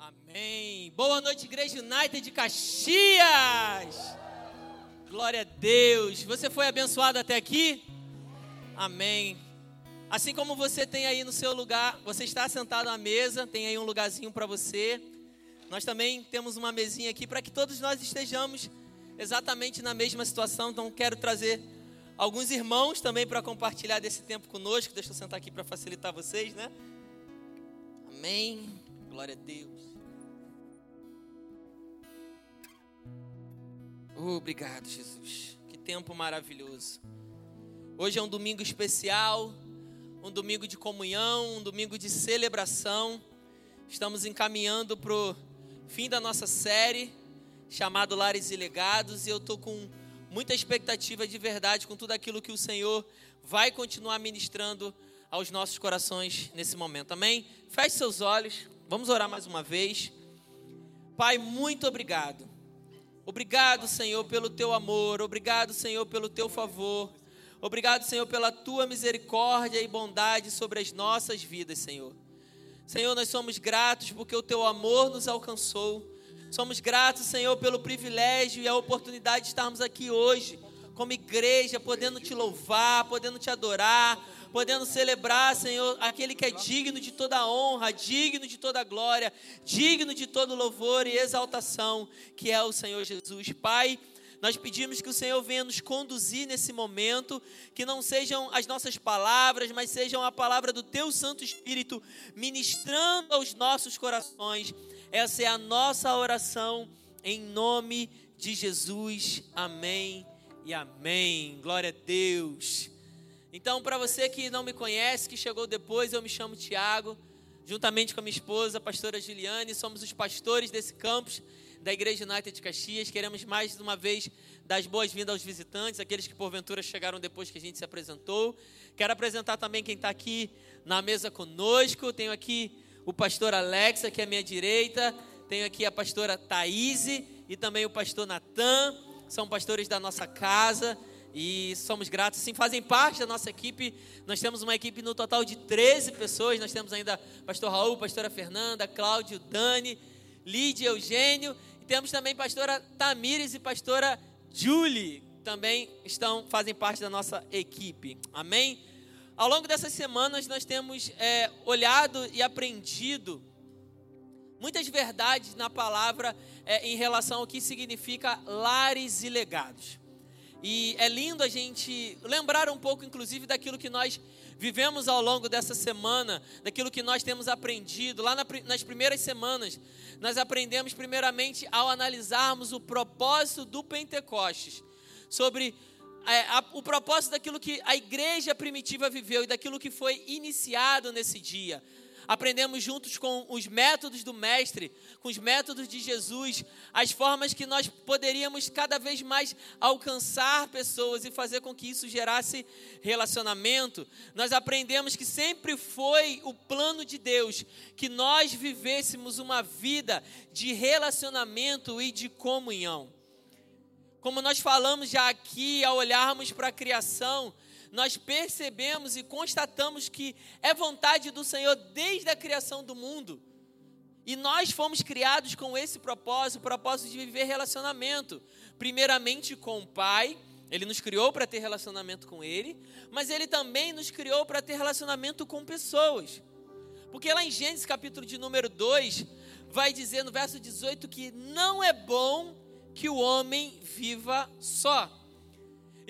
Amém. Boa noite, Igreja United de Caxias. Glória a Deus. Você foi abençoado até aqui? Amém. Assim como você tem aí no seu lugar, você está sentado à mesa, tem aí um lugarzinho para você. Nós também temos uma mesinha aqui para que todos nós estejamos exatamente na mesma situação. Então quero trazer alguns irmãos também para compartilhar desse tempo conosco. Deixa eu sentar aqui para facilitar vocês, né? Amém. Glória a Deus. Obrigado, Jesus. Que tempo maravilhoso. Hoje é um domingo especial, um domingo de comunhão, um domingo de celebração. Estamos encaminhando para o fim da nossa série, chamado Lares e Legados, e eu estou com muita expectativa de verdade com tudo aquilo que o Senhor vai continuar ministrando aos nossos corações nesse momento. Amém? Feche seus olhos, vamos orar mais uma vez. Pai, muito obrigado Obrigado, Senhor, pelo teu amor. Obrigado, Senhor, pelo teu favor. Obrigado, Senhor, pela tua misericórdia e bondade sobre as nossas vidas, Senhor. Senhor, nós somos gratos porque o teu amor nos alcançou. Somos gratos, Senhor, pelo privilégio e a oportunidade de estarmos aqui hoje, como igreja, podendo te louvar, podendo te adorar, podendo celebrar, Senhor, aquele que é digno de toda honra, digno de toda glória, digno de todo louvor e exaltação, que é o Senhor Jesus. Pai, nós pedimos que o Senhor venha nos conduzir nesse momento, que não sejam as nossas palavras, mas sejam a palavra do Teu Santo Espírito ministrando aos nossos corações. Essa é a nossa oração em nome de Jesus. Amém e amém. Glória a Deus. Então, para você que não me conhece, que chegou depois, eu me chamo Tiago, juntamente com a minha esposa, a pastora Juliane, somos os pastores desse campus da Igreja United de Caxias. Queremos mais uma vez dar as boas-vindas aos visitantes, aqueles que porventura chegaram depois que a gente se apresentou. Quero apresentar também quem está aqui na mesa conosco. Tenho aqui o pastor Alexa, que é à minha direita. Tenho aqui a pastora Thaís e também o pastor Natan. São pastores da nossa casa e somos gratos, sim, fazem parte da nossa equipe. Nós temos uma equipe no total de 13 pessoas. Nós temos ainda pastor Raul, pastora Fernanda, Cláudio, Dani, Lídia, Eugênio. E temos também pastora Tamires e pastora Julie. Também estão, fazem parte da nossa equipe. Amém? Ao longo dessas semanas, nós temos é, olhado e aprendido muitas verdades na palavra é, em relação ao que significa lares e legados. E é lindo a gente lembrar um pouco, inclusive, daquilo que nós vivemos ao longo dessa semana, daquilo que nós temos aprendido. Lá nas primeiras semanas, nós aprendemos, primeiramente, ao analisarmos o propósito do Pentecostes, sobre é, a, o propósito daquilo que a igreja primitiva viveu e daquilo que foi iniciado nesse dia aprendemos juntos com os métodos do Mestre, com os métodos de Jesus, as formas que nós poderíamos cada vez mais alcançar pessoas e fazer com que isso gerasse relacionamento. Nós aprendemos que sempre foi o plano de Deus que nós vivêssemos uma vida de relacionamento e de comunhão. Como nós falamos já aqui, ao olharmos para a criação, nós percebemos e constatamos que é vontade do Senhor desde a criação do mundo. E nós fomos criados com esse propósito, o propósito de viver relacionamento. Primeiramente com o Pai, Ele nos criou para ter relacionamento com Ele, mas Ele também nos criou para ter relacionamento com pessoas. Porque lá em Gênesis capítulo de número 2, vai dizer no verso 18 que não é bom que o homem viva só.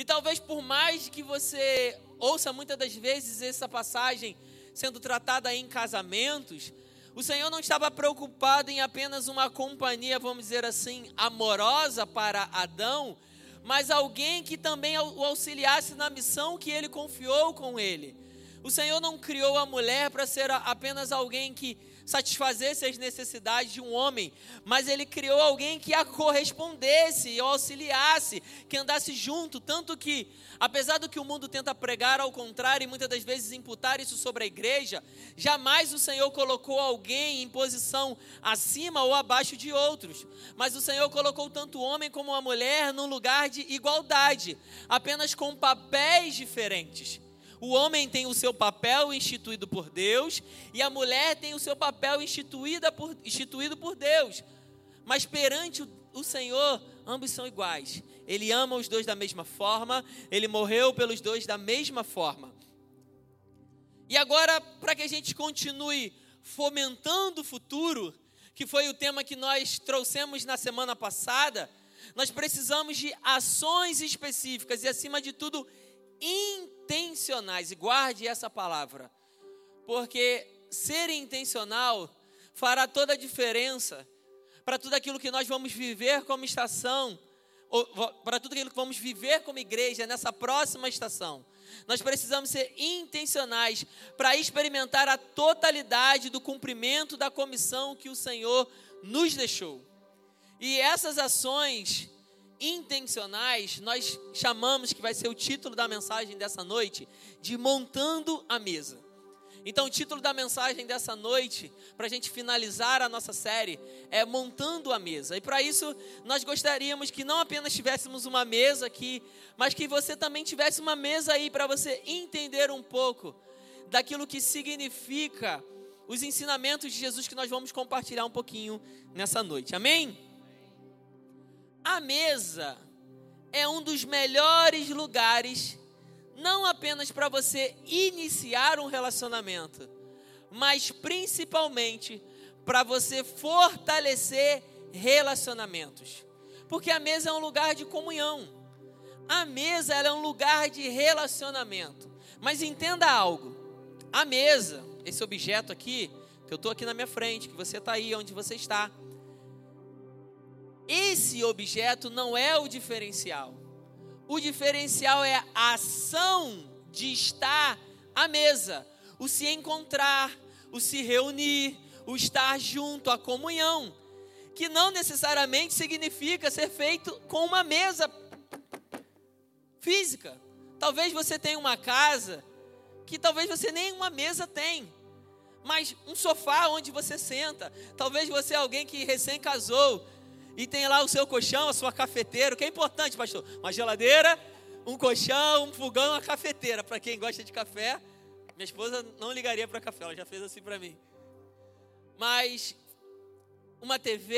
E talvez por mais que você ouça muitas das vezes essa passagem sendo tratada em casamentos, o Senhor não estava preocupado em apenas uma companhia, vamos dizer assim, amorosa para Adão, mas alguém que também o auxiliasse na missão que ele confiou com ele. O Senhor não criou a mulher para ser apenas alguém que satisfazesse as necessidades de um homem, mas ele criou alguém que a correspondesse, e auxiliasse, que andasse junto, tanto que, apesar do que o mundo tenta pregar ao contrário e muitas das vezes imputar isso sobre a igreja, jamais o Senhor colocou alguém em posição acima ou abaixo de outros, mas o Senhor colocou tanto o homem como a mulher num lugar de igualdade, apenas com papéis diferentes. O homem tem o seu papel instituído por Deus e a mulher tem o seu papel instituída por, instituído por Deus. Mas perante o, o Senhor, ambos são iguais. Ele ama os dois da mesma forma, ele morreu pelos dois da mesma forma. E agora, para que a gente continue fomentando o futuro, que foi o tema que nós trouxemos na semana passada, nós precisamos de ações específicas e, acima de tudo, intencionais. E guarde essa palavra, porque ser intencional fará toda a diferença para tudo aquilo que nós vamos viver como estação, para tudo aquilo que vamos viver como igreja nessa próxima estação. Nós precisamos ser intencionais para experimentar a totalidade do cumprimento da comissão que o Senhor nos deixou. E essas ações intencionais, nós chamamos, que vai ser o título da mensagem dessa noite, de Montando a Mesa. Então, o título da mensagem dessa noite, para a gente finalizar a nossa série, é Montando a Mesa. E para isso, nós gostaríamos que não apenas tivéssemos uma mesa aqui, mas que você também tivesse uma mesa aí para você entender um pouco daquilo que significa os ensinamentos de Jesus que nós vamos compartilhar um pouquinho nessa noite. Amém? A mesa é um dos melhores lugares não apenas para você iniciar um relacionamento, mas principalmente para você fortalecer relacionamentos. Porque a mesa é um lugar de comunhão. A mesa é um lugar de relacionamento. Mas entenda algo. A mesa, esse objeto aqui, que eu estou aqui na minha frente, que você está aí onde você está. Esse objeto não é o diferencial. O diferencial é a ação de estar à mesa, o se encontrar, o se reunir, o estar junto, a comunhão, que não necessariamente significa ser feito com uma mesa física. Talvez você tenha uma casa que talvez você nem uma mesa tem, mas um sofá onde você senta. Talvez você é alguém que recém casou e tem lá o seu colchão, a sua cafeteira, o que é importante, pastor? Uma geladeira, um colchão, um fogão, uma cafeteira. Para quem gosta de café, minha esposa não ligaria para café, ela já fez assim para mim. Mas uma TV,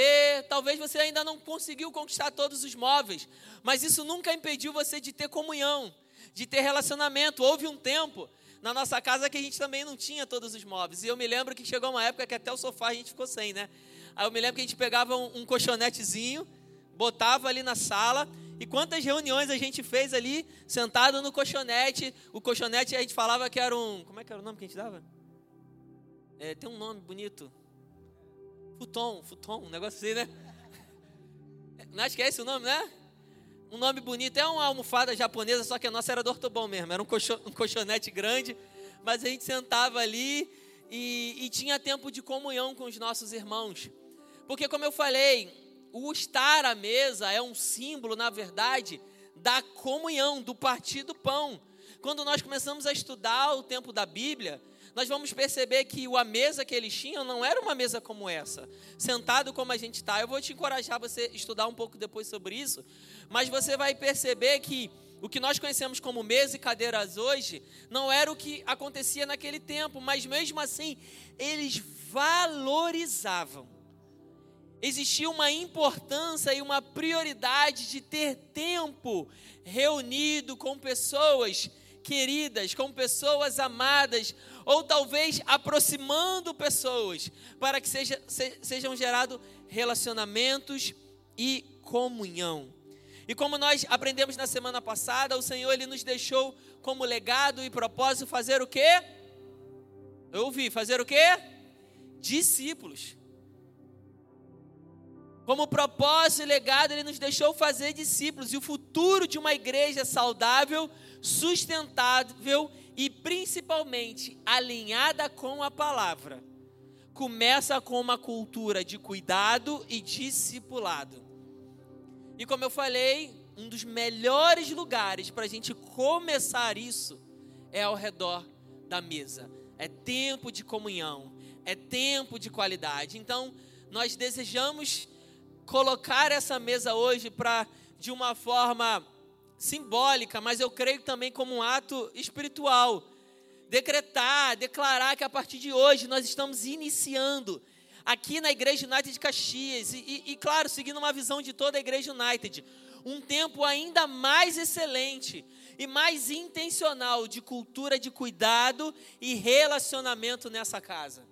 talvez você ainda não conseguiu conquistar todos os móveis, mas isso nunca impediu você de ter comunhão, de ter relacionamento. Houve um tempo na nossa casa que a gente também não tinha todos os móveis. E eu me lembro que chegou uma época que até o sofá a gente ficou sem, né? Aí eu me lembro que a gente pegava um, um colchonetezinho, botava ali na sala, e quantas reuniões a gente fez ali, sentado no colchonete. O colchonete a gente falava que era um. Como é que era o nome que a gente dava? É, tem um nome bonito. Futon, futon, um negócio assim, né? Acho que é esse o nome, né? Um nome bonito. É uma almofada japonesa, só que a nossa era do ortobom mesmo. Era um, colchon, um colchonete grande, mas a gente sentava ali e, e tinha tempo de comunhão com os nossos irmãos. Porque, como eu falei, o estar à mesa é um símbolo, na verdade, da comunhão, do partir do pão. Quando nós começamos a estudar o tempo da Bíblia, nós vamos perceber que a mesa que eles tinham não era uma mesa como essa, sentado como a gente está. Eu vou te encorajar você estudar um pouco depois sobre isso, mas você vai perceber que o que nós conhecemos como mesa e cadeiras hoje não era o que acontecia naquele tempo, mas mesmo assim eles valorizavam existia uma importância e uma prioridade de ter tempo reunido com pessoas queridas, com pessoas amadas, ou talvez aproximando pessoas, para que seja, se, sejam gerados relacionamentos e comunhão. E como nós aprendemos na semana passada, o Senhor ele nos deixou como legado e propósito fazer o quê? Eu ouvi, fazer o quê? Discípulos. Como propósito e legado, ele nos deixou fazer discípulos. E o futuro de uma igreja saudável, sustentável e principalmente alinhada com a palavra começa com uma cultura de cuidado e discipulado. E como eu falei, um dos melhores lugares para a gente começar isso é ao redor da mesa. É tempo de comunhão, é tempo de qualidade. Então, nós desejamos colocar essa mesa hoje para, de uma forma simbólica, mas eu creio também como um ato espiritual, decretar, declarar que a partir de hoje nós estamos iniciando aqui na Igreja United de Caxias, e, e, e, claro, seguindo uma visão de toda a Igreja United, um tempo ainda mais excelente e mais intencional de cultura de cuidado e relacionamento nessa casa.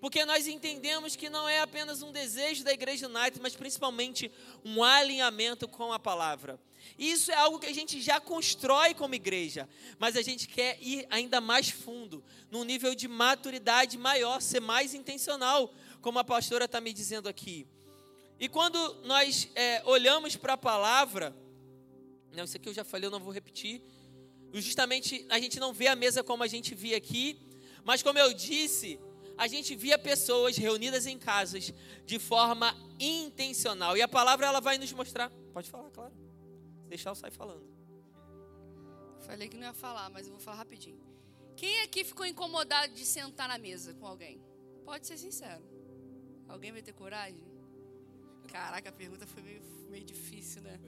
Porque nós entendemos que não é apenas um desejo da Igreja United, mas principalmente um alinhamento com a palavra. Isso é algo que a gente já constrói como igreja, mas a gente quer ir ainda mais fundo, num nível de maturidade maior, ser mais intencional, como a pastora está me dizendo aqui. E quando nós é, olhamos para a palavra, não, isso aqui eu já falei, eu não vou repetir. Justamente a gente não vê a mesa como a gente via aqui, mas como eu disse, a gente via pessoas reunidas em casas de forma intencional. E a palavra ela vai nos mostrar. Pode falar, claro. deixar eu sair falando. Falei que não ia falar, mas eu vou falar rapidinho. Quem aqui ficou incomodado de sentar na mesa com alguém? Pode ser sincero. Alguém vai ter coragem? Caraca, a pergunta foi meio, meio difícil, né?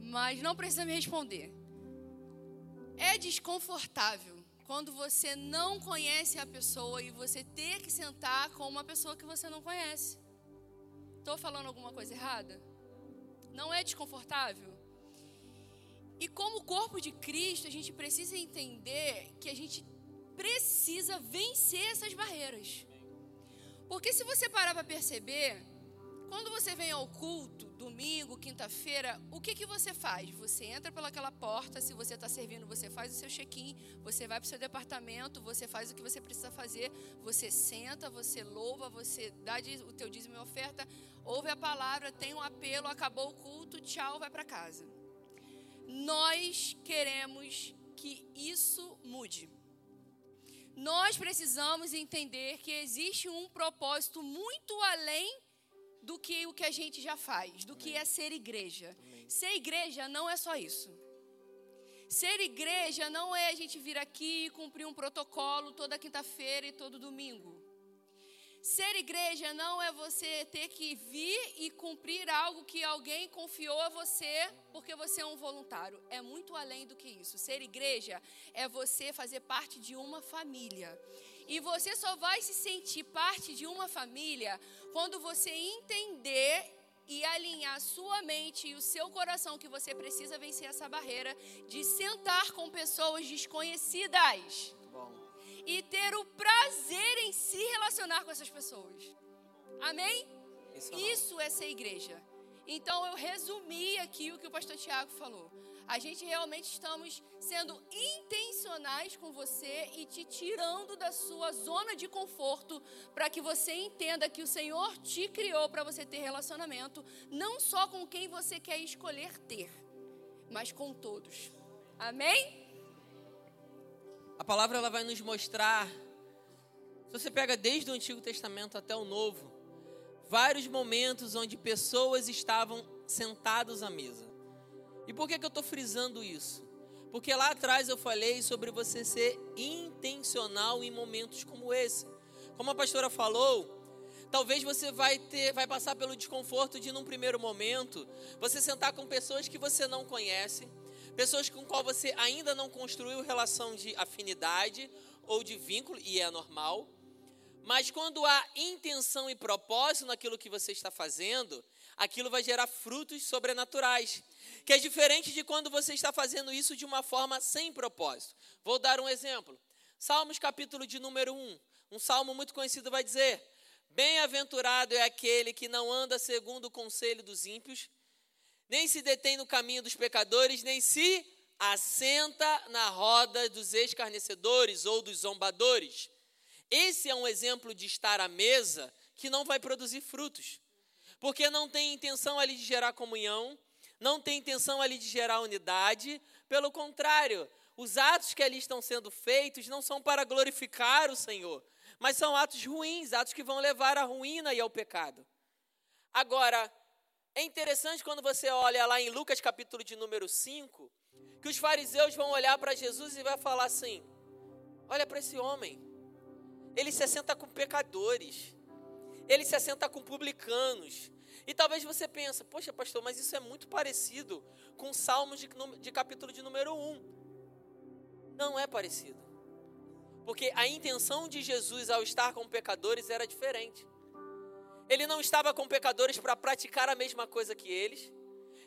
Mas não precisa me responder. É desconfortável quando você não conhece a pessoa e você ter que sentar com uma pessoa que você não conhece. Estou falando alguma coisa errada? Não é desconfortável? E como corpo de Cristo, a gente precisa entender que a gente precisa vencer essas barreiras. Porque se você parar para perceber, quando você vem ao culto, domingo, quinta-feira, o que, que você faz? Você entra pelaquela porta, se você está servindo, você faz o seu check-in, você vai para o seu departamento, você faz o que você precisa fazer, você senta, você louva, você dá o teu dízimo e oferta, ouve a palavra, tem um apelo, acabou o culto, tchau, vai para casa. Nós queremos que isso mude. Nós precisamos entender que existe um propósito muito além do que o que a gente já faz, do que é ser igreja. Ser igreja não é só isso. Ser igreja não é a gente vir aqui e cumprir um protocolo toda quinta-feira e todo domingo. Ser igreja não é você ter que vir e cumprir algo que alguém confiou a você porque você é um voluntário. É muito além do que isso. Ser igreja é você fazer parte de uma família. E você só vai se sentir parte de uma família quando você entender e alinhar sua mente e o seu coração que você precisa vencer essa barreira de sentar com pessoas desconhecidas e ter o prazer em se relacionar com essas pessoas. Amém? Isso é ser igreja. Então eu resumi aqui o que o pastor Tiago falou. A gente realmente estamos sendo intencionais com você e te tirando da sua zona de conforto para que você entenda que o Senhor te criou para você ter relacionamento, não só com quem você quer escolher ter, mas com todos. Amém? A palavra ela vai nos mostrar, se você pega desde o Antigo Testamento até o Novo, vários momentos onde pessoas estavam sentados à mesa. E por que, que eu estou frisando isso? Porque lá atrás eu falei sobre você ser intencional em momentos como esse. Como a pastora falou, talvez você vai ter, vai passar pelo desconforto de num primeiro momento você sentar com pessoas que você não conhece, pessoas com qual você ainda não construiu relação de afinidade ou de vínculo, e é normal. Mas quando há intenção e propósito naquilo que você está fazendo, aquilo vai gerar frutos sobrenaturais. Que é diferente de quando você está fazendo isso de uma forma sem propósito. Vou dar um exemplo. Salmos capítulo de número 1. Um salmo muito conhecido vai dizer: Bem-aventurado é aquele que não anda segundo o conselho dos ímpios, nem se detém no caminho dos pecadores, nem se assenta na roda dos escarnecedores ou dos zombadores. Esse é um exemplo de estar à mesa que não vai produzir frutos, porque não tem intenção ali de gerar comunhão, não tem intenção ali de gerar unidade, pelo contrário, os atos que ali estão sendo feitos não são para glorificar o Senhor, mas são atos ruins, atos que vão levar à ruína e ao pecado. Agora, é interessante quando você olha lá em Lucas capítulo de número 5, que os fariseus vão olhar para Jesus e vai falar assim: Olha para esse homem. Ele se assenta com pecadores. Ele se assenta com publicanos. E talvez você pense, poxa, pastor, mas isso é muito parecido com Salmos de, de capítulo de número 1. Não é parecido. Porque a intenção de Jesus ao estar com pecadores era diferente. Ele não estava com pecadores para praticar a mesma coisa que eles.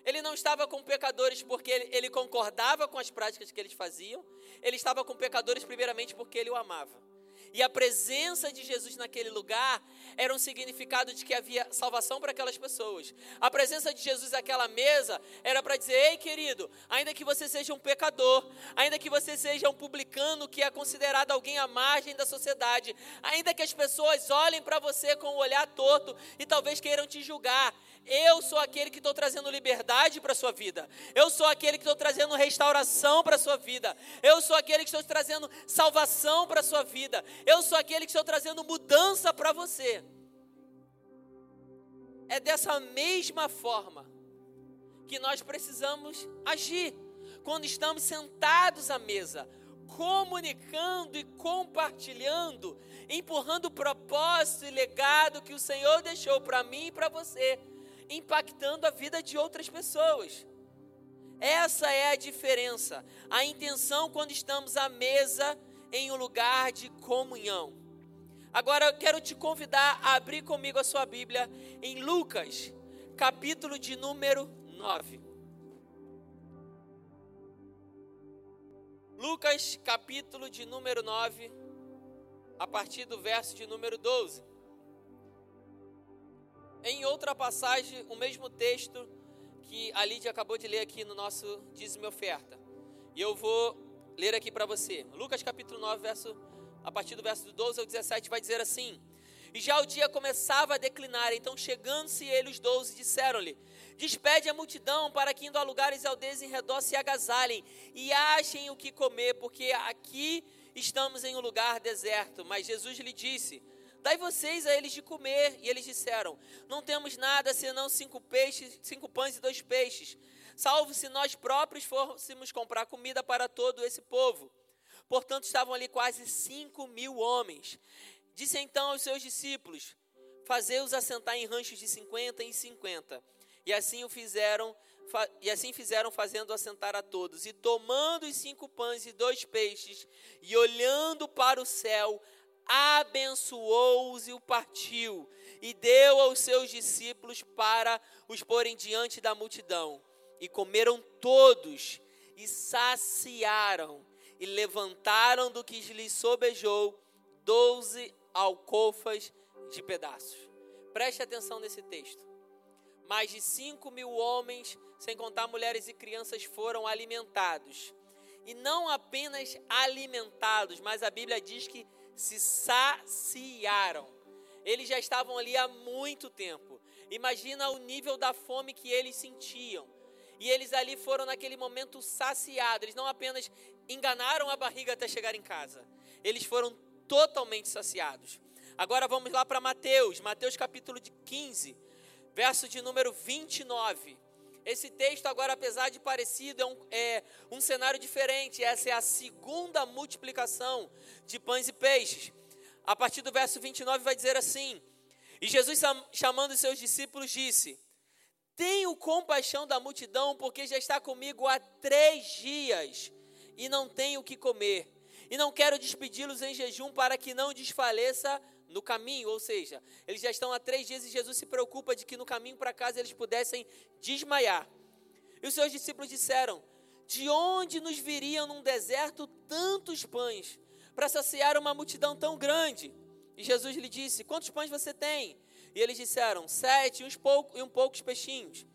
Ele não estava com pecadores porque ele, ele, concordava com as práticas que eles faziam. Ele estava com pecadores primeiramente porque ele o amava. E a presença de Jesus naquele lugar era um significado de que havia salvação para aquelas pessoas. A presença de Jesus naquela mesa era para dizer: ei, querido, ainda que você seja um pecador, ainda que você seja um publicano que é considerado alguém à margem da sociedade, ainda que as pessoas olhem para você com o um olhar torto e talvez queiram te julgar, eu sou aquele que estou trazendo liberdade para a sua vida. Eu sou aquele que estou trazendo restauração para a sua vida. Eu sou aquele que estou trazendo salvação para a sua vida. Eu sou aquele que estou trazendo mudança para você. É dessa mesma forma que nós precisamos agir quando estamos sentados à mesa, comunicando e compartilhando, empurrando o propósito e legado que o Senhor deixou para mim e para você impactando a vida de outras pessoas. Essa é a diferença. A intenção quando estamos à mesa em um lugar de comunhão. Agora eu quero te convidar a abrir comigo a sua Bíblia em Lucas, capítulo de número 9. Lucas, capítulo de número 9, a partir do verso de número 12. Em outra passagem, o mesmo texto que a Lídia acabou de ler aqui no nosso dízimo e oferta. E eu vou ler aqui para você. Lucas capítulo 9, verso, a partir do verso 12 ao 17, vai dizer assim: E já o dia começava a declinar, então chegando-se ele, os doze, disseram-lhe: Despede a multidão para que indo a lugares aldeias em redor se agasalhem e achem o que comer, porque aqui estamos em um lugar deserto. Mas Jesus lhe disse: Dai vocês a eles de comer. E eles disseram: Não temos nada senão cinco peixes, cinco pães e dois peixes. Salvo se nós próprios fôssemos comprar comida para todo esse povo. Portanto, estavam ali quase cinco mil homens. Disse então aos seus discípulos: Fazei-os assentar em ranchos de cinquenta em cinquenta. E assim o fizeram, e assim fizeram, fazendo assentar a todos. E tomando os cinco pães e dois peixes, e olhando para o céu, abençoou-os e o partiu, e deu aos seus discípulos para os porem diante da multidão. E comeram todos, e saciaram, e levantaram do que lhes sobejou doze alcofas de pedaços. Preste atenção nesse texto. Mais de cinco mil homens, sem contar mulheres e crianças, foram alimentados. E não apenas alimentados, mas a Bíblia diz que se saciaram. Eles já estavam ali há muito tempo. Imagina o nível da fome que eles sentiam. E eles ali foram naquele momento saciados. Eles não apenas enganaram a barriga até chegar em casa. Eles foram totalmente saciados. Agora vamos lá para Mateus, Mateus capítulo 15, verso de número 29. Esse texto, agora, apesar de parecido, é um, é um cenário diferente. Essa é a segunda multiplicação de pães e peixes. A partir do verso 29 vai dizer assim: E Jesus, chamando seus discípulos, disse: Tenho compaixão da multidão, porque já está comigo há três dias e não tenho o que comer. E não quero despedi-los em jejum para que não desfaleça no caminho, ou seja, eles já estão há três dias e Jesus se preocupa de que no caminho para casa eles pudessem desmaiar. E os seus discípulos disseram: De onde nos viriam num deserto tantos pães para saciar uma multidão tão grande? E Jesus lhe disse: Quantos pães você tem? E eles disseram: Sete uns pouco, e um poucos peixinhos.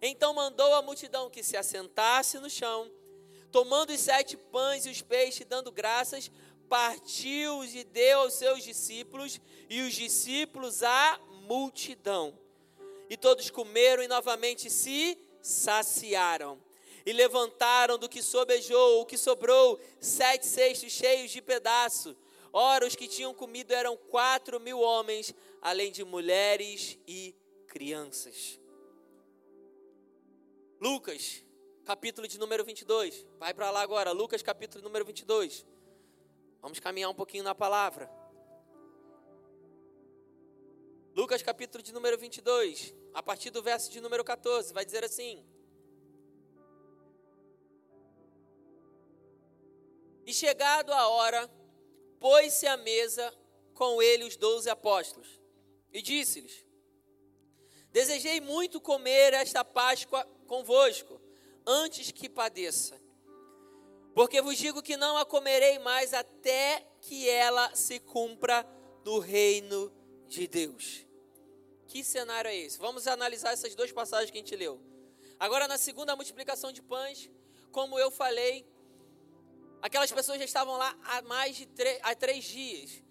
Então mandou a multidão que se assentasse no chão, tomando os sete pães e os peixes, dando graças, partiu e deu aos seus discípulos, e os discípulos à multidão. E todos comeram e novamente se saciaram. E levantaram do que sobejou, o que sobrou, sete cestos cheios de pedaço. Ora, os que tinham comido eram quatro mil homens, além de mulheres e crianças. Lucas, capítulo de número 22. Vai para lá agora, Lucas, capítulo número 22. Vamos caminhar um pouquinho na palavra. Lucas capítulo de número 22, a partir do verso de número 14, vai dizer assim: E chegado a hora, pôs-se à mesa com ele os doze apóstolos e disse-lhes: Desejei muito comer esta Páscoa convosco, antes que padeça. Porque vos digo que não a comerei mais até que ela se cumpra no reino de Deus. Que cenário é esse? Vamos analisar essas duas passagens que a gente leu. Agora, na segunda multiplicação de pães, como eu falei, aquelas pessoas já estavam lá há mais de há três dias.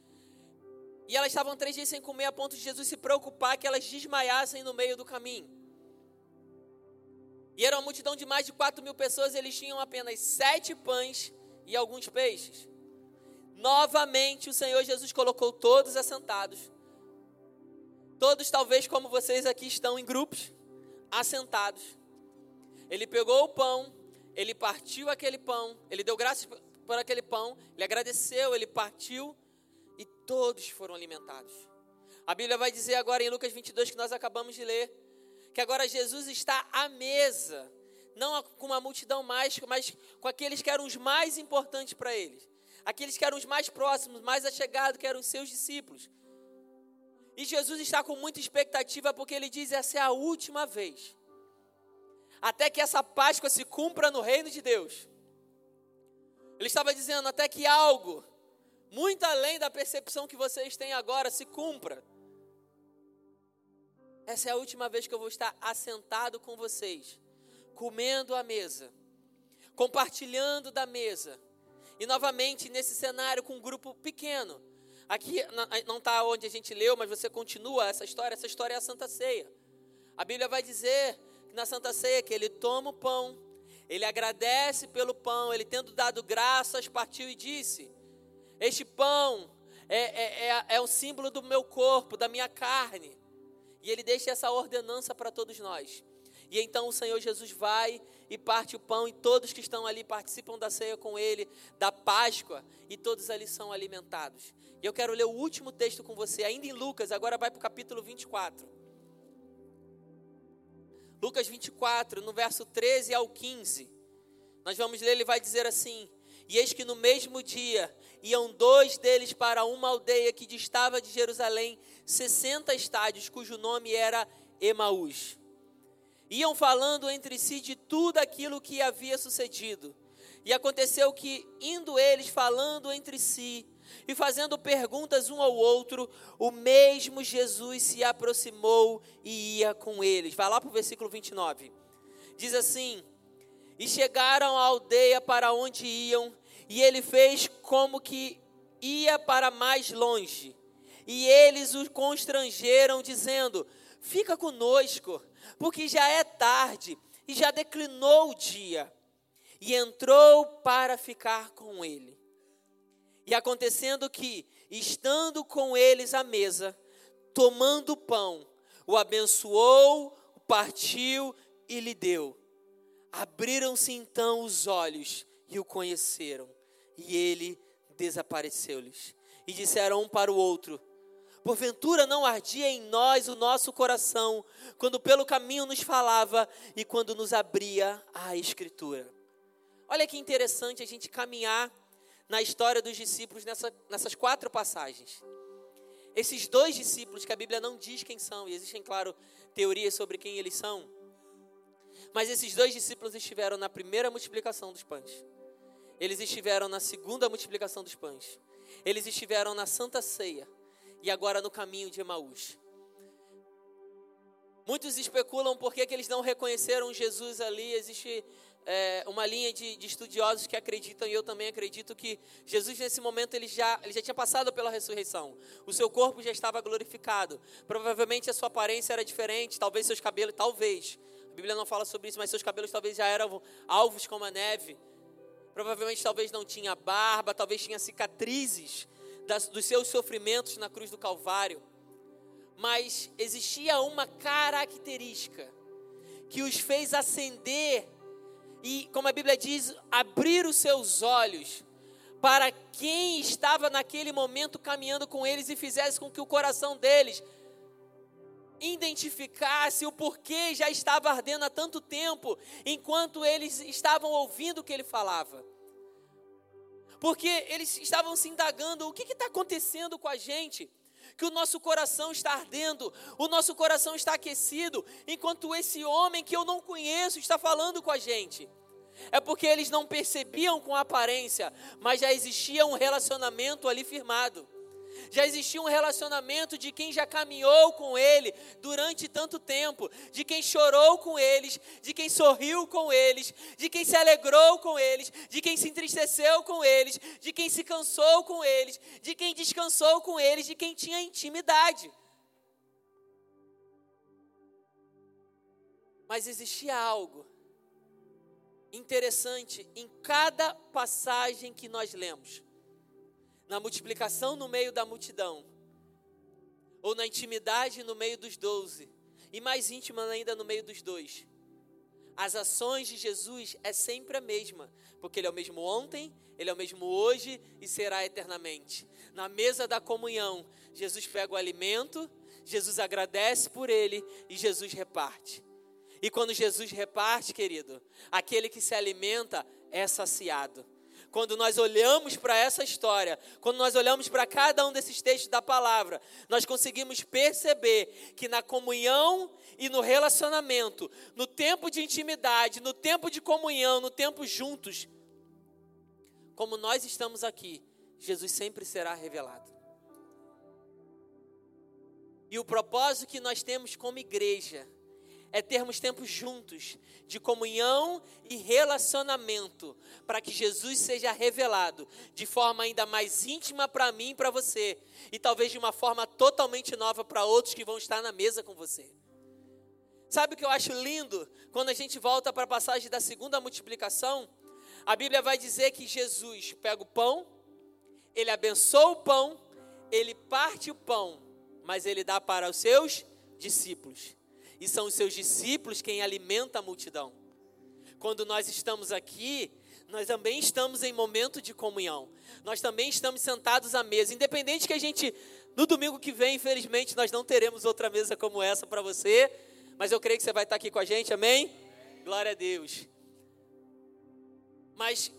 E elas estavam três dias sem comer a ponto de Jesus se preocupar que elas desmaiassem no meio do caminho. E era uma multidão de mais de quatro mil pessoas, eles tinham apenas sete pães e alguns peixes. Novamente o Senhor Jesus colocou todos assentados. Todos, talvez como vocês aqui estão em grupos, assentados. Ele pegou o pão, ele partiu aquele pão, ele deu graças por aquele pão, ele agradeceu, ele partiu e todos foram alimentados. A Bíblia vai dizer agora em Lucas 22 que nós acabamos de ler, que agora Jesus está à mesa, não com uma multidão mais, mas com aqueles que eram os mais importantes para eles, aqueles que eram os mais próximos, mais achegados, que eram os seus discípulos. E Jesus está com muita expectativa porque ele diz: essa é a última vez, até que essa Páscoa se cumpra no reino de Deus. Ele estava dizendo até que algo muito além da percepção que vocês têm agora, se cumpra. Essa é a última vez que eu vou estar assentado com vocês, comendo à mesa, compartilhando da mesa. E novamente nesse cenário com um grupo pequeno. Aqui não está onde a gente leu, mas você continua essa história. Essa história é a Santa Ceia. A Bíblia vai dizer que na Santa Ceia que ele toma o pão, ele agradece pelo pão, ele tendo dado graças, partiu e disse: este pão é, é, é, é um símbolo do meu corpo, da minha carne. E ele deixa essa ordenança para todos nós. E então o Senhor Jesus vai e parte o pão, e todos que estão ali participam da ceia com ele, da Páscoa, e todos ali são alimentados. E eu quero ler o último texto com você, ainda em Lucas, agora vai para o capítulo 24. Lucas 24, no verso 13 ao 15. Nós vamos ler, ele vai dizer assim: E eis que no mesmo dia iam dois deles para uma aldeia que distava de Jerusalém 60 estádios, cujo nome era Emaús. Iam falando entre si de tudo aquilo que havia sucedido. E aconteceu que, indo eles falando entre si e fazendo perguntas um ao outro, o mesmo Jesus se aproximou e ia com eles. Vai lá para o versículo 29. Diz assim: E chegaram à aldeia para onde iam, e ele fez como que ia para mais longe. E eles o constrangeram, dizendo: Fica conosco, porque já é tarde e já declinou o dia. E entrou para ficar com ele. E acontecendo que, estando com eles à mesa, tomando o pão, o abençoou, partiu e lhe deu. Abriram-se então os olhos e o conheceram e ele desapareceu-lhes. E disseram um para o outro: Porventura não ardia em nós o nosso coração, quando pelo caminho nos falava e quando nos abria a Escritura. Olha que interessante a gente caminhar na história dos discípulos nessa, nessas quatro passagens. Esses dois discípulos, que a Bíblia não diz quem são, e existem, claro, teorias sobre quem eles são, mas esses dois discípulos estiveram na primeira multiplicação dos pães. Eles estiveram na segunda multiplicação dos pães. Eles estiveram na Santa Ceia. E agora no caminho de Emaús. Muitos especulam por que, eles não reconheceram Jesus ali. Existe é, uma linha de, de, estudiosos que acreditam, e eu também acredito, que Jesus nesse momento ele já, ele já tinha passado pela ressurreição. O seu corpo já estava glorificado. Provavelmente a sua aparência era diferente, talvez seus cabelos, talvez. Bíblia não fala sobre isso, mas seus cabelos talvez já eram alvos como a neve. Provavelmente talvez não tinha barba, talvez tinha cicatrizes das, dos seus sofrimentos na cruz do Calvário. Mas existia uma característica que os fez acender e, como a Bíblia diz, abrir os seus olhos para quem estava naquele momento caminhando com eles e fizesse com que o coração deles identificasse o porquê já estava ardendo há tanto tempo, enquanto eles estavam ouvindo o que ele falava. Porque eles estavam se indagando: o que está acontecendo com a gente? Que o nosso coração está ardendo, o nosso coração está aquecido, enquanto esse homem que eu não conheço está falando com a gente. É porque eles não percebiam com aparência, mas já existia um relacionamento ali firmado já existia um relacionamento de quem já caminhou com ele durante tanto tempo, de quem chorou com eles, de quem sorriu com eles, de quem se alegrou com eles, de quem se entristeceu com eles, de quem se cansou com eles, de quem descansou com eles, de quem tinha intimidade. Mas existia algo interessante em cada passagem que nós lemos na multiplicação no meio da multidão, ou na intimidade no meio dos doze, e mais íntima ainda no meio dos dois. As ações de Jesus é sempre a mesma, porque Ele é o mesmo ontem, Ele é o mesmo hoje e será eternamente. Na mesa da comunhão, Jesus pega o alimento, Jesus agradece por ele e Jesus reparte. E quando Jesus reparte, querido, aquele que se alimenta é saciado quando nós olhamos para essa história, quando nós olhamos para cada um desses textos da palavra, nós conseguimos perceber que na comunhão e no relacionamento, no tempo de intimidade, no tempo de comunhão, no tempo juntos, como nós estamos aqui, Jesus sempre será revelado. E o propósito que nós temos como igreja é termos tempos juntos de comunhão e relacionamento, para que Jesus seja revelado de forma ainda mais íntima para mim e para você, e talvez de uma forma totalmente nova para outros que vão estar na mesa com você. Sabe o que eu acho lindo? Quando a gente volta para a passagem da segunda multiplicação, a Bíblia vai dizer que Jesus pega o pão, ele abençoa o pão, ele parte o pão, mas ele dá para os seus discípulos e são os seus discípulos quem alimenta a multidão. Quando nós estamos aqui, nós também estamos em momento de comunhão. Nós também estamos sentados à mesa, independente que a gente no domingo que vem, infelizmente, nós não teremos outra mesa como essa para você, mas eu creio que você vai estar aqui com a gente, amém? Glória a Deus. Mas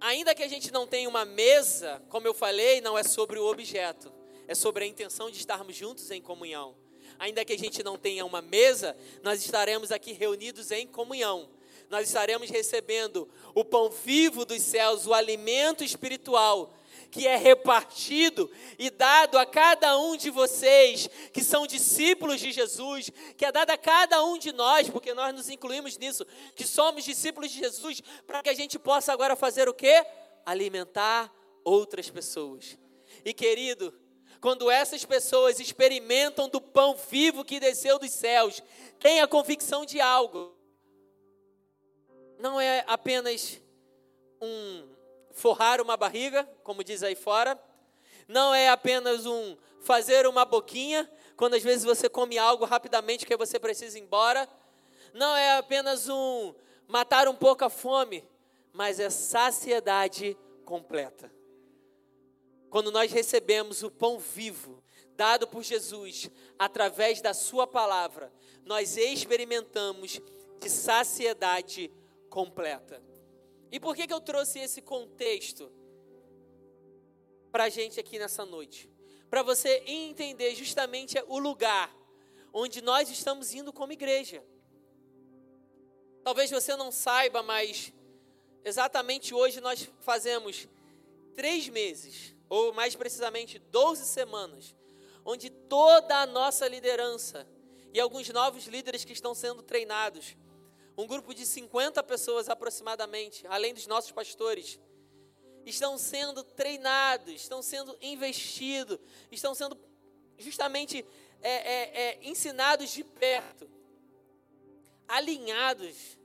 ainda que a gente não tenha uma mesa, como eu falei, não é sobre o objeto, é sobre a intenção de estarmos juntos em comunhão ainda que a gente não tenha uma mesa, nós estaremos aqui reunidos em comunhão. Nós estaremos recebendo o pão vivo dos céus, o alimento espiritual que é repartido e dado a cada um de vocês que são discípulos de Jesus, que é dado a cada um de nós, porque nós nos incluímos nisso, que somos discípulos de Jesus, para que a gente possa agora fazer o quê? Alimentar outras pessoas. E querido, quando essas pessoas experimentam do pão vivo que desceu dos céus, têm a convicção de algo. Não é apenas um forrar uma barriga, como diz aí fora. Não é apenas um fazer uma boquinha, quando às vezes você come algo rapidamente que você precisa ir embora. Não é apenas um matar um pouco a fome, mas é saciedade completa. Quando nós recebemos o pão vivo dado por Jesus através da Sua palavra, nós experimentamos de saciedade completa. E por que, que eu trouxe esse contexto para a gente aqui nessa noite? Para você entender justamente o lugar onde nós estamos indo como igreja. Talvez você não saiba, mas exatamente hoje nós fazemos três meses ou mais precisamente 12 semanas, onde toda a nossa liderança e alguns novos líderes que estão sendo treinados, um grupo de 50 pessoas aproximadamente, além dos nossos pastores, estão sendo treinados, estão sendo investidos, estão sendo justamente é, é, é, ensinados de perto, alinhados,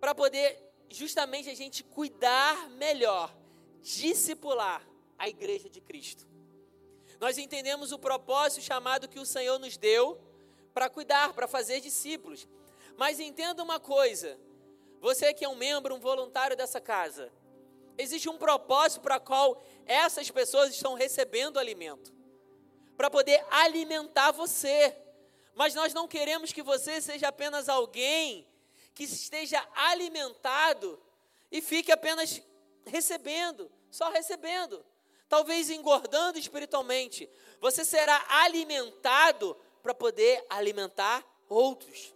para poder justamente a gente cuidar melhor, discipular a igreja de Cristo. Nós entendemos o propósito chamado que o Senhor nos deu para cuidar, para fazer discípulos. Mas entenda uma coisa: você que é um membro, um voluntário dessa casa, existe um propósito para qual essas pessoas estão recebendo alimento para poder alimentar você. Mas nós não queremos que você seja apenas alguém que esteja alimentado e fique apenas recebendo, só recebendo. Talvez engordando espiritualmente. Você será alimentado para poder alimentar outros.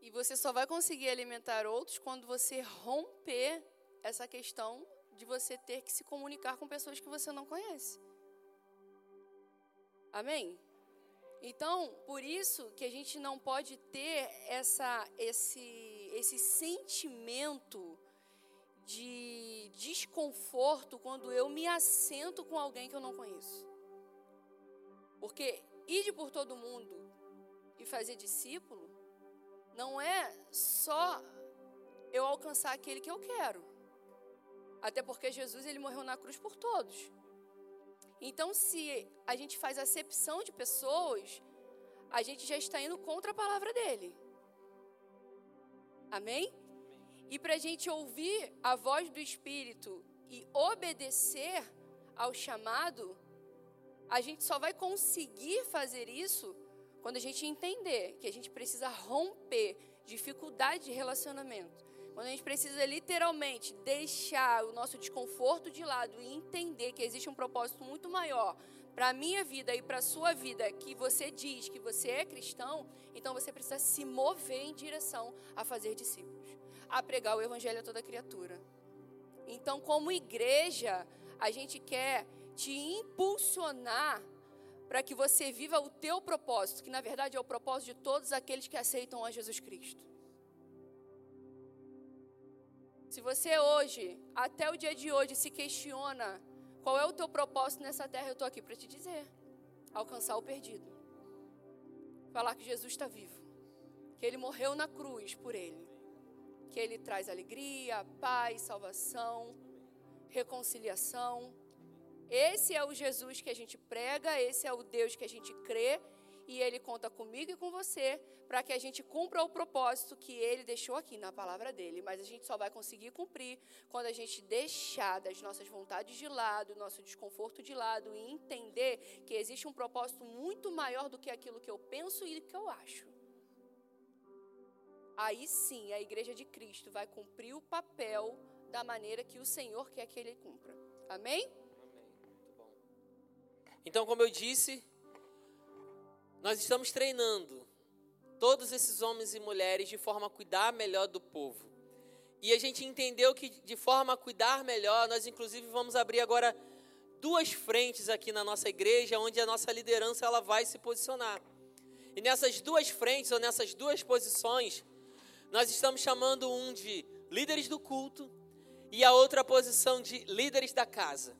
E você só vai conseguir alimentar outros quando você romper essa questão de você ter que se comunicar com pessoas que você não conhece. Amém? Então, por isso que a gente não pode ter essa, esse, esse sentimento de desconforto quando eu me assento com alguém que eu não conheço. Porque ir por todo mundo e fazer discípulo não é só eu alcançar aquele que eu quero. Até porque Jesus ele morreu na cruz por todos. Então, se a gente faz acepção de pessoas, a gente já está indo contra a palavra dele. Amém? E para a gente ouvir a voz do Espírito e obedecer ao chamado, a gente só vai conseguir fazer isso quando a gente entender que a gente precisa romper dificuldade de relacionamento. Quando a gente precisa literalmente deixar o nosso desconforto de lado e entender que existe um propósito muito maior para a minha vida e para a sua vida, que você diz que você é cristão, então você precisa se mover em direção a fazer discípulos, a pregar o evangelho a toda criatura. Então, como igreja, a gente quer te impulsionar para que você viva o teu propósito, que na verdade é o propósito de todos aqueles que aceitam a Jesus Cristo. Se você hoje, até o dia de hoje, se questiona qual é o teu propósito nessa terra, eu estou aqui para te dizer: alcançar o perdido. Falar que Jesus está vivo, que ele morreu na cruz por ele, que ele traz alegria, paz, salvação, reconciliação. Esse é o Jesus que a gente prega, esse é o Deus que a gente crê, e Ele conta comigo e com você para que a gente cumpra o propósito que Ele deixou aqui na palavra dele. Mas a gente só vai conseguir cumprir quando a gente deixar das nossas vontades de lado, nosso desconforto de lado e entender que existe um propósito muito maior do que aquilo que eu penso e que eu acho. Aí sim a igreja de Cristo vai cumprir o papel da maneira que o Senhor quer que ele cumpra. Amém? Então, como eu disse, nós estamos treinando todos esses homens e mulheres de forma a cuidar melhor do povo. E a gente entendeu que de forma a cuidar melhor, nós inclusive vamos abrir agora duas frentes aqui na nossa igreja, onde a nossa liderança ela vai se posicionar. E nessas duas frentes ou nessas duas posições, nós estamos chamando um de líderes do culto e a outra posição de líderes da casa.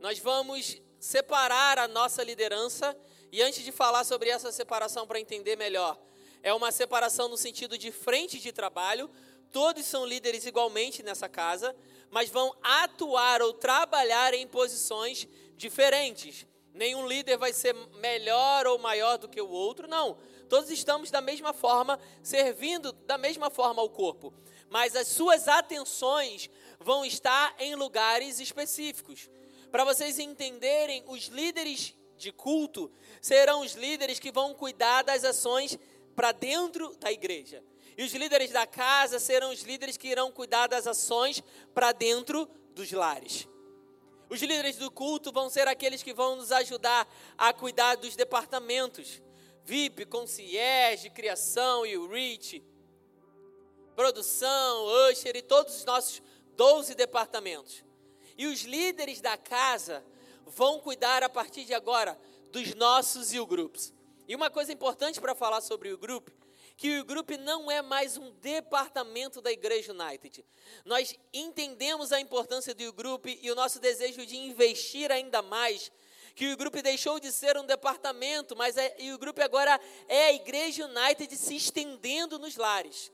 Nós vamos separar a nossa liderança. E antes de falar sobre essa separação para entender melhor, é uma separação no sentido de frente de trabalho. Todos são líderes igualmente nessa casa, mas vão atuar ou trabalhar em posições diferentes. Nenhum líder vai ser melhor ou maior do que o outro, não. Todos estamos da mesma forma, servindo da mesma forma ao corpo, mas as suas atenções vão estar em lugares específicos. Para vocês entenderem, os líderes de culto serão os líderes que vão cuidar das ações para dentro da igreja. E os líderes da casa serão os líderes que irão cuidar das ações para dentro dos lares. Os líderes do culto vão ser aqueles que vão nos ajudar a cuidar dos departamentos. VIP, concierge, criação e o REACH, produção, usher e todos os nossos 12 departamentos. E os líderes da casa vão cuidar a partir de agora dos nossos e grupos. E uma coisa importante para falar sobre o grupo, que o grupo não é mais um departamento da Igreja United. Nós entendemos a importância do grupo e o nosso desejo de investir ainda mais que o grupo deixou de ser um departamento, mas é, e o grupo agora é a Igreja United se estendendo nos lares.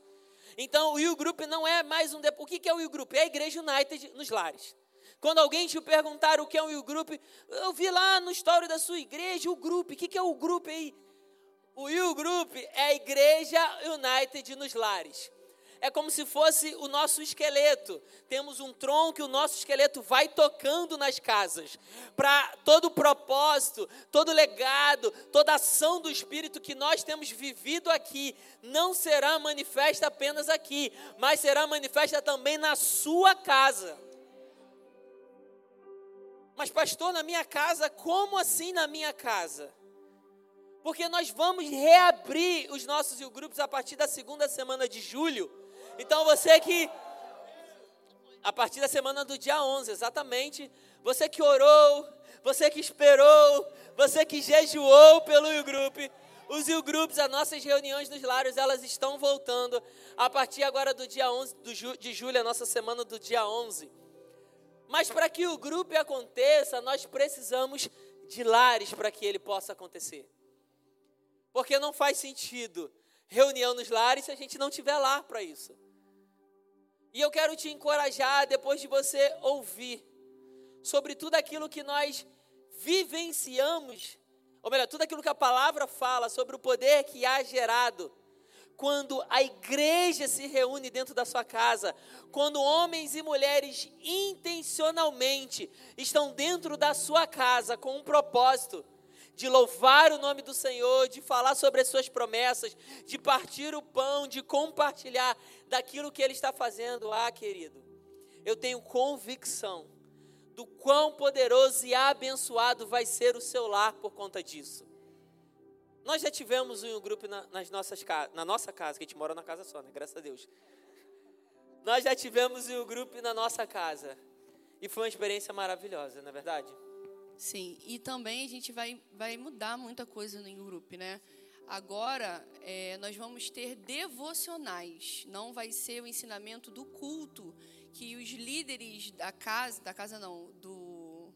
Então, o U Group não é mais um. O que é o U Group? É a Igreja United nos lares. Quando alguém te perguntar o que é um U Group, eu vi lá no história da sua igreja, o grupo. O que é o grupo aí? O U Group é a Igreja United nos lares. É como se fosse o nosso esqueleto. Temos um tronco e o nosso esqueleto vai tocando nas casas. Para todo o propósito, todo o legado, toda a ação do Espírito que nós temos vivido aqui, não será manifesta apenas aqui, mas será manifesta também na sua casa. Mas, pastor, na minha casa, como assim na minha casa? Porque nós vamos reabrir os nossos grupos a partir da segunda semana de julho. Então, você que. A partir da semana do dia 11, exatamente. Você que orou, você que esperou, você que jejuou pelo U-Group. Os U-Groups, as nossas reuniões nos lares, elas estão voltando a partir agora do dia 11 de julho, a nossa semana do dia 11. Mas para que o grupo aconteça, nós precisamos de lares para que ele possa acontecer. Porque não faz sentido reunião nos lares se a gente não tiver lar para isso. E eu quero te encorajar, depois de você ouvir sobre tudo aquilo que nós vivenciamos, ou melhor, tudo aquilo que a palavra fala sobre o poder que há gerado quando a igreja se reúne dentro da sua casa, quando homens e mulheres intencionalmente estão dentro da sua casa com um propósito de louvar o nome do Senhor, de falar sobre as suas promessas, de partir o pão, de compartilhar daquilo que Ele está fazendo. Ah, querido, eu tenho convicção do quão poderoso e abençoado vai ser o seu lar por conta disso. Nós já tivemos um grupo na, nas nossas, na nossa casa, que a gente mora na casa só, né? Graças a Deus. Nós já tivemos um grupo na nossa casa. E foi uma experiência maravilhosa, não é verdade? Sim, e também a gente vai, vai mudar muita coisa no grupo, né? Agora, é, nós vamos ter devocionais. Não vai ser o ensinamento do culto que os líderes da casa, da casa não, do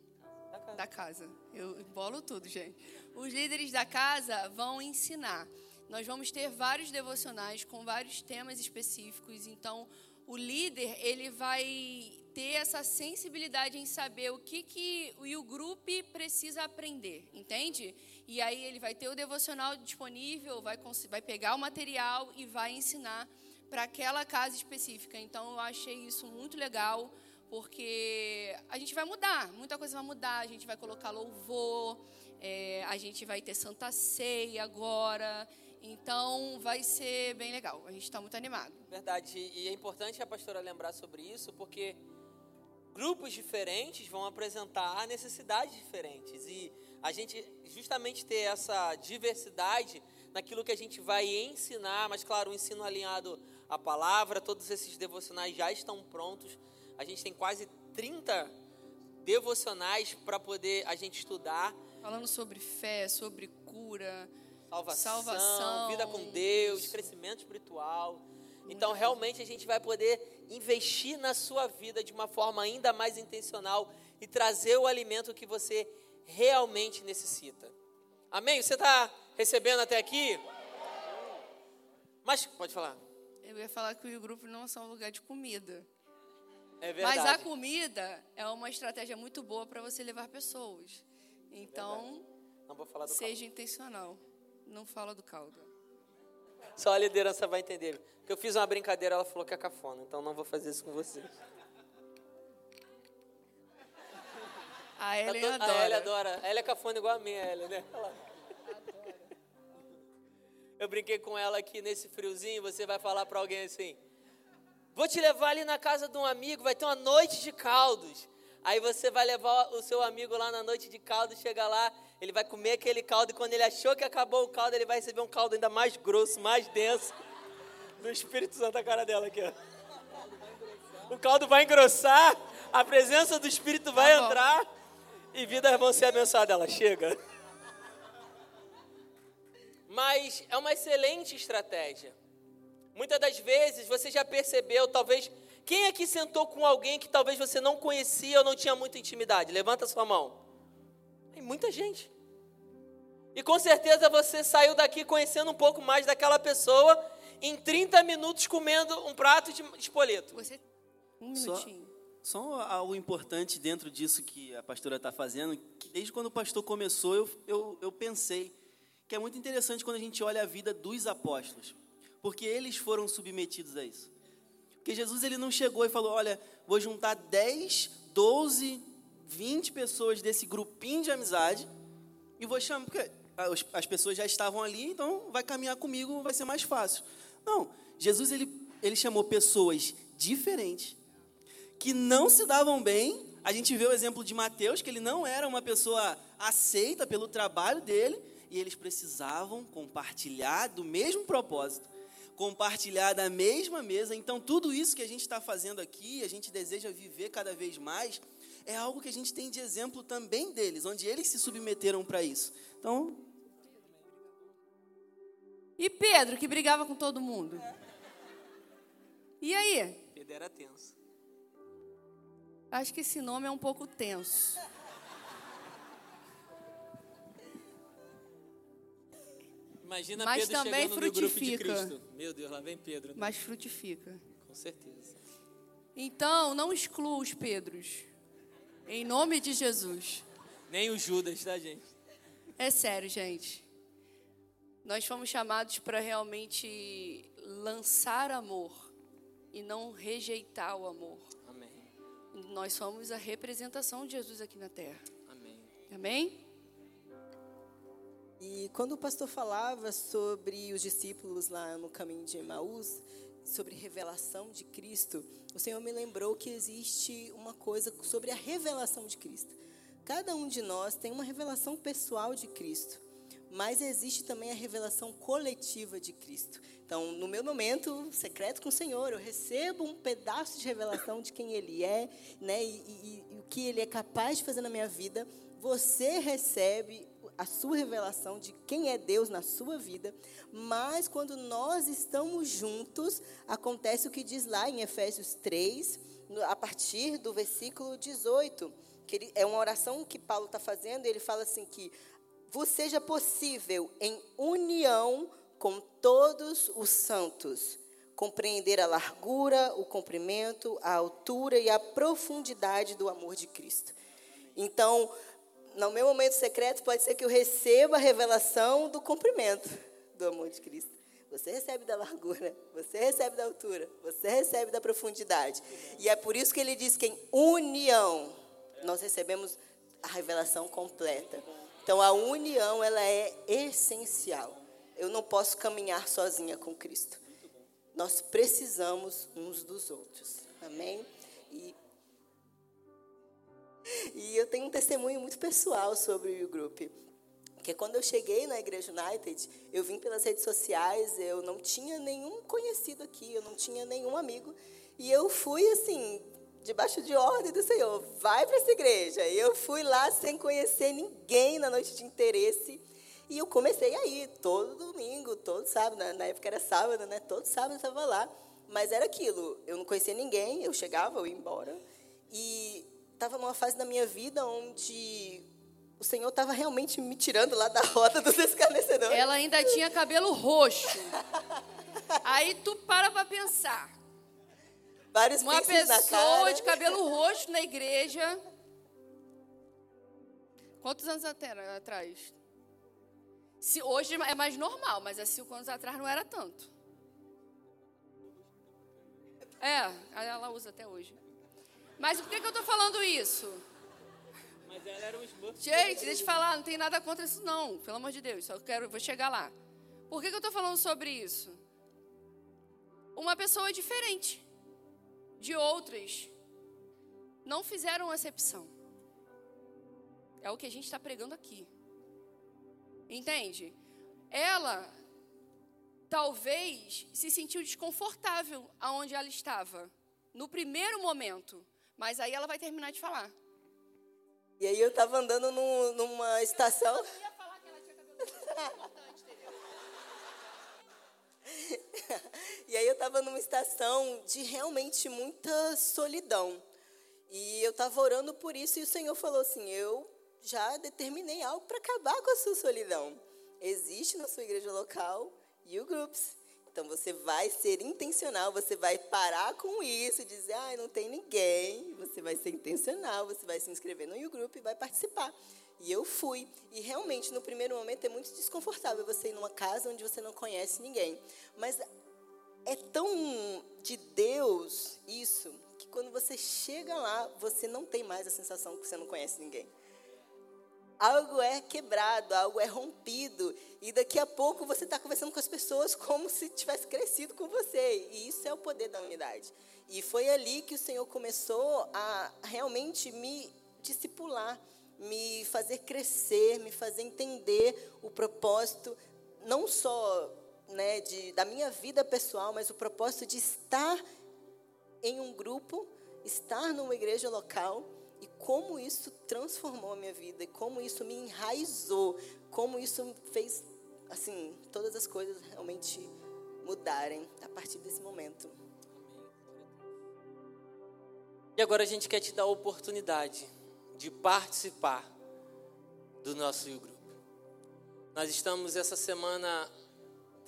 da casa. Da casa. Eu bolo tudo, gente os líderes da casa vão ensinar. Nós vamos ter vários devocionais com vários temas específicos. Então, o líder ele vai ter essa sensibilidade em saber o que, que o grupo precisa aprender, entende? E aí ele vai ter o devocional disponível, vai, vai pegar o material e vai ensinar para aquela casa específica. Então eu achei isso muito legal, porque a gente vai mudar, muita coisa vai mudar, a gente vai colocar louvor, é, a gente vai ter Santa Ceia agora. Então vai ser bem legal. A gente está muito animado. Verdade. E é importante a pastora lembrar sobre isso, porque grupos diferentes vão apresentar necessidades diferentes. E a gente justamente ter essa diversidade naquilo que a gente vai ensinar, mas claro, o ensino alinhado à palavra, todos esses devocionais já estão prontos. A gente tem quase 30 devocionais para poder a gente estudar falando sobre fé, sobre cura, salvação, salvação vida com Deus, isso. crescimento espiritual. Então, realmente, a gente vai poder investir na sua vida de uma forma ainda mais intencional e trazer o alimento que você realmente necessita. Amém? Você está recebendo até aqui? Mas, pode falar. Eu ia falar que o grupo não é um lugar de comida. É verdade. Mas a comida é uma estratégia muito boa para você levar pessoas. Então, seja caldo. intencional. Não fala do caldo. Só a liderança vai entender. Porque eu fiz uma brincadeira, ela falou que é cafona. Então não vou fazer isso com vocês. A Ellen tá adora. A Ellen adora. A Ellen é cafona igual a minha, a Ellen, né? Eu brinquei com ela aqui nesse friozinho, você vai falar para alguém assim: Vou te levar ali na casa de um amigo, vai ter uma noite de caldos. Aí você vai levar o seu amigo lá na noite de caldo, chega lá, ele vai comer aquele caldo e quando ele achou que acabou o caldo, ele vai receber um caldo ainda mais grosso, mais denso. Do Espírito Santo a cara dela aqui, ó. O caldo vai engrossar, a presença do Espírito vai tá entrar e vidas vão ser abençoadas. Ela chega. Mas é uma excelente estratégia. Muitas das vezes você já percebeu, talvez quem aqui sentou com alguém que talvez você não conhecia ou não tinha muita intimidade? Levanta sua mão. Tem muita gente. E com certeza você saiu daqui conhecendo um pouco mais daquela pessoa em 30 minutos comendo um prato de espoleto. Você. Um minutinho. Só, só algo importante dentro disso que a pastora está fazendo, que desde quando o pastor começou, eu, eu, eu pensei que é muito interessante quando a gente olha a vida dos apóstolos, porque eles foram submetidos a isso. Porque Jesus ele não chegou e falou: olha, vou juntar 10, 12, 20 pessoas desse grupinho de amizade e vou chamar. Porque as pessoas já estavam ali, então vai caminhar comigo, vai ser mais fácil. Não, Jesus ele, ele chamou pessoas diferentes, que não se davam bem. A gente vê o exemplo de Mateus, que ele não era uma pessoa aceita pelo trabalho dele, e eles precisavam compartilhar do mesmo propósito compartilhar da mesma mesa. Então, tudo isso que a gente está fazendo aqui, a gente deseja viver cada vez mais, é algo que a gente tem de exemplo também deles, onde eles se submeteram para isso. Então. E Pedro, que brigava com todo mundo? E aí? Pedro era tenso. Acho que esse nome é um pouco tenso. Imagina Mas Pedro também chegando no grupo de frutifica. Cristo. Meu Deus, lá vem Pedro. né? Mas frutifica. Com certeza. Então, não exclua os Pedros. Em nome de Jesus. Nem o Judas, tá, gente? É sério, gente. Nós fomos chamados para realmente lançar amor e não rejeitar o amor. Amém. Nós somos a representação de Jesus aqui na terra. Amém. Amém? E quando o pastor falava sobre os discípulos lá no caminho de Emaús, sobre revelação de Cristo, o Senhor me lembrou que existe uma coisa sobre a revelação de Cristo. Cada um de nós tem uma revelação pessoal de Cristo, mas existe também a revelação coletiva de Cristo. Então, no meu momento secreto com o Senhor, eu recebo um pedaço de revelação de quem Ele é, né, e, e- e o que Ele é capaz de fazer na minha vida. Você recebe a sua revelação de quem é Deus na sua vida, mas quando nós estamos juntos, acontece o que diz lá em Efésios 3, no- a partir do versículo 18, que ele, é uma oração que Paulo está fazendo, ele fala assim que vos seja possível em união com todos os santos compreender a largura, o comprimento, a altura e a profundidade do amor de Cristo. Então, no meu momento secreto, pode ser que eu receba a revelação do comprimento do amor de Cristo. Você recebe da largura, você recebe da altura, você recebe da profundidade. E é por isso que ele diz que em união nós recebemos a revelação completa. Então a união ela é essencial. Eu não posso caminhar sozinha com Cristo. Nós precisamos uns dos outros. Amém? E e eu tenho um testemunho muito pessoal sobre o U-Group. Porque quando eu cheguei na Igreja United, eu vim pelas redes sociais, eu não tinha nenhum conhecido aqui, eu não tinha nenhum amigo. E eu fui, assim, debaixo de ordem do Senhor, vai para essa igreja. E eu fui lá sem conhecer ninguém na noite de interesse. E eu comecei a ir todo domingo, todo sábado, na, na época era sábado, né? Todo sábado eu estava lá. Mas era aquilo, eu não conhecia ninguém, eu chegava, eu ia embora. E estava numa fase da minha vida onde o Senhor estava realmente me tirando lá da roda dos escarnecedores. Ela ainda tinha cabelo roxo. Aí tu para pra pensar. Vários Uma pessoa cara. de cabelo roxo na igreja. Quantos anos atrás? Se hoje é mais normal, mas há cinco anos atrás não era tanto. É, ela usa até hoje. Mas por que, que eu tô falando isso? Mas ela era um Smurf. Gente, deixa eu falar, não tem nada contra isso não, pelo amor de Deus, só quero, vou chegar lá. Por que, que eu estou falando sobre isso? Uma pessoa diferente de outras não fizeram acepção. É o que a gente está pregando aqui. Entende? Ela talvez se sentiu desconfortável aonde ela estava no primeiro momento, mas aí ela vai terminar de falar. E aí eu estava andando num- numa estação. ia falar que ela tinha cabelo? E aí eu estava numa estação de realmente muita solidão. E eu estava orando por isso e o Senhor falou assim: Eu já determinei algo para acabar com a sua solidão. Existe na sua igreja local You Groups. Então você vai ser intencional, você vai parar com isso, dizer, ah, não tem ninguém. Você vai ser intencional, você vai se inscrever no You Group e vai participar. E eu fui. E realmente, no primeiro momento, é muito desconfortável você ir numa casa onde você não conhece ninguém. Mas é tão de Deus isso, que quando você chega lá, você não tem mais a sensação que você não conhece ninguém. Algo é quebrado, algo é rompido, e daqui a pouco você está conversando com as pessoas como se tivesse crescido com você, e isso é o poder da unidade. E foi ali que o Senhor começou a realmente me discipular, me fazer crescer, me fazer entender o propósito, não só né, de, da minha vida pessoal, mas o propósito de estar em um grupo, estar numa igreja local e como isso transformou a minha vida e como isso me enraizou, como isso fez assim todas as coisas realmente mudarem a partir desse momento. E agora a gente quer te dar a oportunidade de participar do nosso grupo. Nós estamos essa semana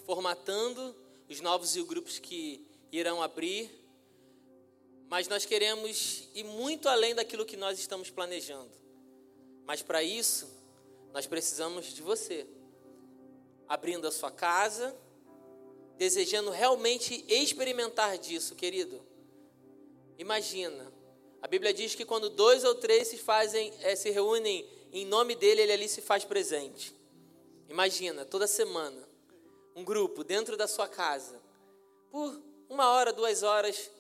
formatando os novos grupos que irão abrir, mas nós queremos ir muito além daquilo que nós estamos planejando. Mas para isso, nós precisamos de você, abrindo a sua casa, desejando realmente experimentar disso, querido. Imagina, a Bíblia diz que quando dois ou três se fazem, é, se reúnem em nome dele, ele ali se faz presente. Imagina, toda semana, um grupo dentro da sua casa, por uma hora, duas horas,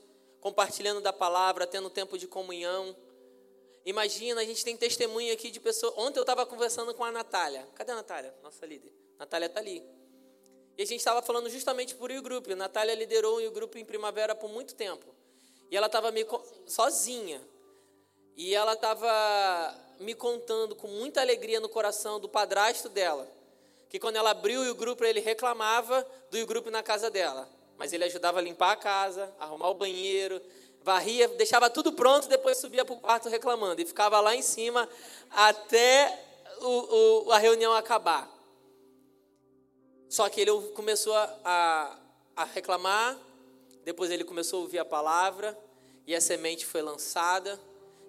compartilhando da palavra, tendo tempo de comunhão. Imagina, a gente tem testemunho aqui de pessoas. Ontem eu estava conversando com a Natália. Cadê a Natália? Nossa líder. Natália está ali. E a gente estava falando justamente por o grupo. A Natália liderou o grupo em primavera por muito tempo. E ela estava me sozinha. E ela estava me contando com muita alegria no coração do padrasto dela que quando ela abriu o grupo, ele reclamava do grupo na casa dela. Mas ele ajudava a limpar a casa, arrumar o banheiro, varria, deixava tudo pronto, depois subia para o quarto reclamando. E ficava lá em cima até o, o, a reunião acabar. Só que ele começou a, a reclamar, depois ele começou a ouvir a palavra, e a semente foi lançada.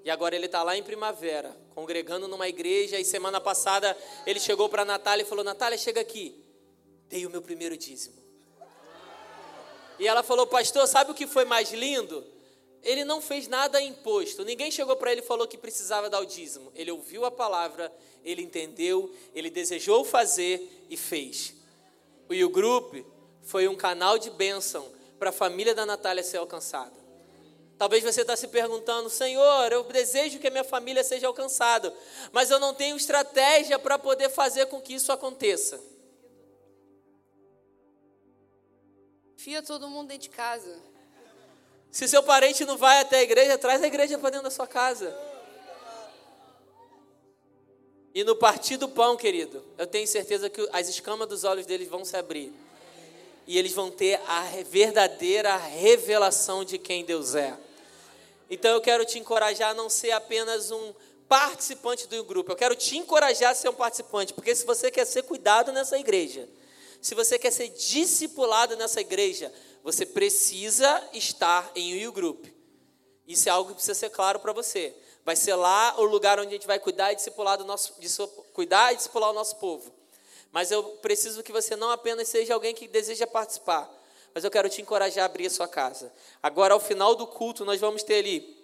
E agora ele está lá em primavera, congregando numa igreja. E semana passada ele chegou para a Natália e falou: Natália, chega aqui. Dei o meu primeiro dízimo. E ela falou: Pastor, sabe o que foi mais lindo? Ele não fez nada imposto. Ninguém chegou para ele e falou que precisava dar o dízimo. Ele ouviu a palavra, ele entendeu, ele desejou fazer e fez. E o grupo foi um canal de bênção para a família da Natália ser alcançada. Talvez você está se perguntando, Senhor, eu desejo que a minha família seja alcançada, mas eu não tenho estratégia para poder fazer com que isso aconteça. Fia todo mundo dentro de casa. Se seu parente não vai até a igreja, traz a igreja para dentro da sua casa. E no partir do pão, querido, eu tenho certeza que as escamas dos olhos deles vão se abrir. E eles vão ter a verdadeira revelação de quem Deus é. Então eu quero te encorajar a não ser apenas um participante do grupo. Eu quero te encorajar a ser um participante, porque se você quer ser cuidado nessa igreja, se você quer ser discipulado nessa igreja, você precisa estar em um grupo. Isso é algo que precisa ser claro para você. Vai ser lá o lugar onde a gente vai cuidar e discipular do nosso, cuidar e discipular o nosso povo. Mas eu preciso que você não apenas seja alguém que deseja participar, mas eu quero te encorajar a abrir a sua casa. Agora, ao final do culto, nós vamos ter ali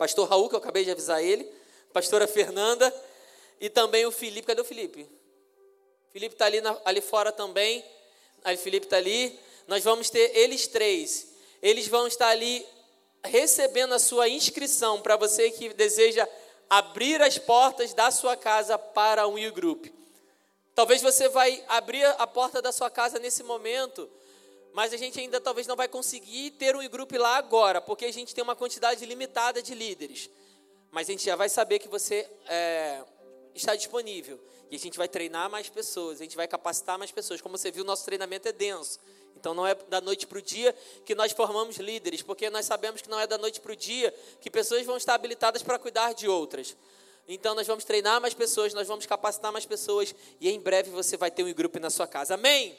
pastor Raul, que eu acabei de avisar ele, pastora Fernanda e também o Felipe. Cadê o Felipe? Felipe está ali, ali fora também. Aí, Felipe está ali. Nós vamos ter eles três. Eles vão estar ali recebendo a sua inscrição para você que deseja abrir as portas da sua casa para um U-Group. Talvez você vai abrir a porta da sua casa nesse momento mas a gente ainda talvez não vai conseguir ter um grupo lá agora, porque a gente tem uma quantidade limitada de líderes. Mas a gente já vai saber que você é, está disponível. E a gente vai treinar mais pessoas, a gente vai capacitar mais pessoas. Como você viu, nosso treinamento é denso. Então não é da noite para o dia que nós formamos líderes, porque nós sabemos que não é da noite para o dia que pessoas vão estar habilitadas para cuidar de outras. Então nós vamos treinar mais pessoas, nós vamos capacitar mais pessoas e em breve você vai ter um grupo na sua casa. Amém?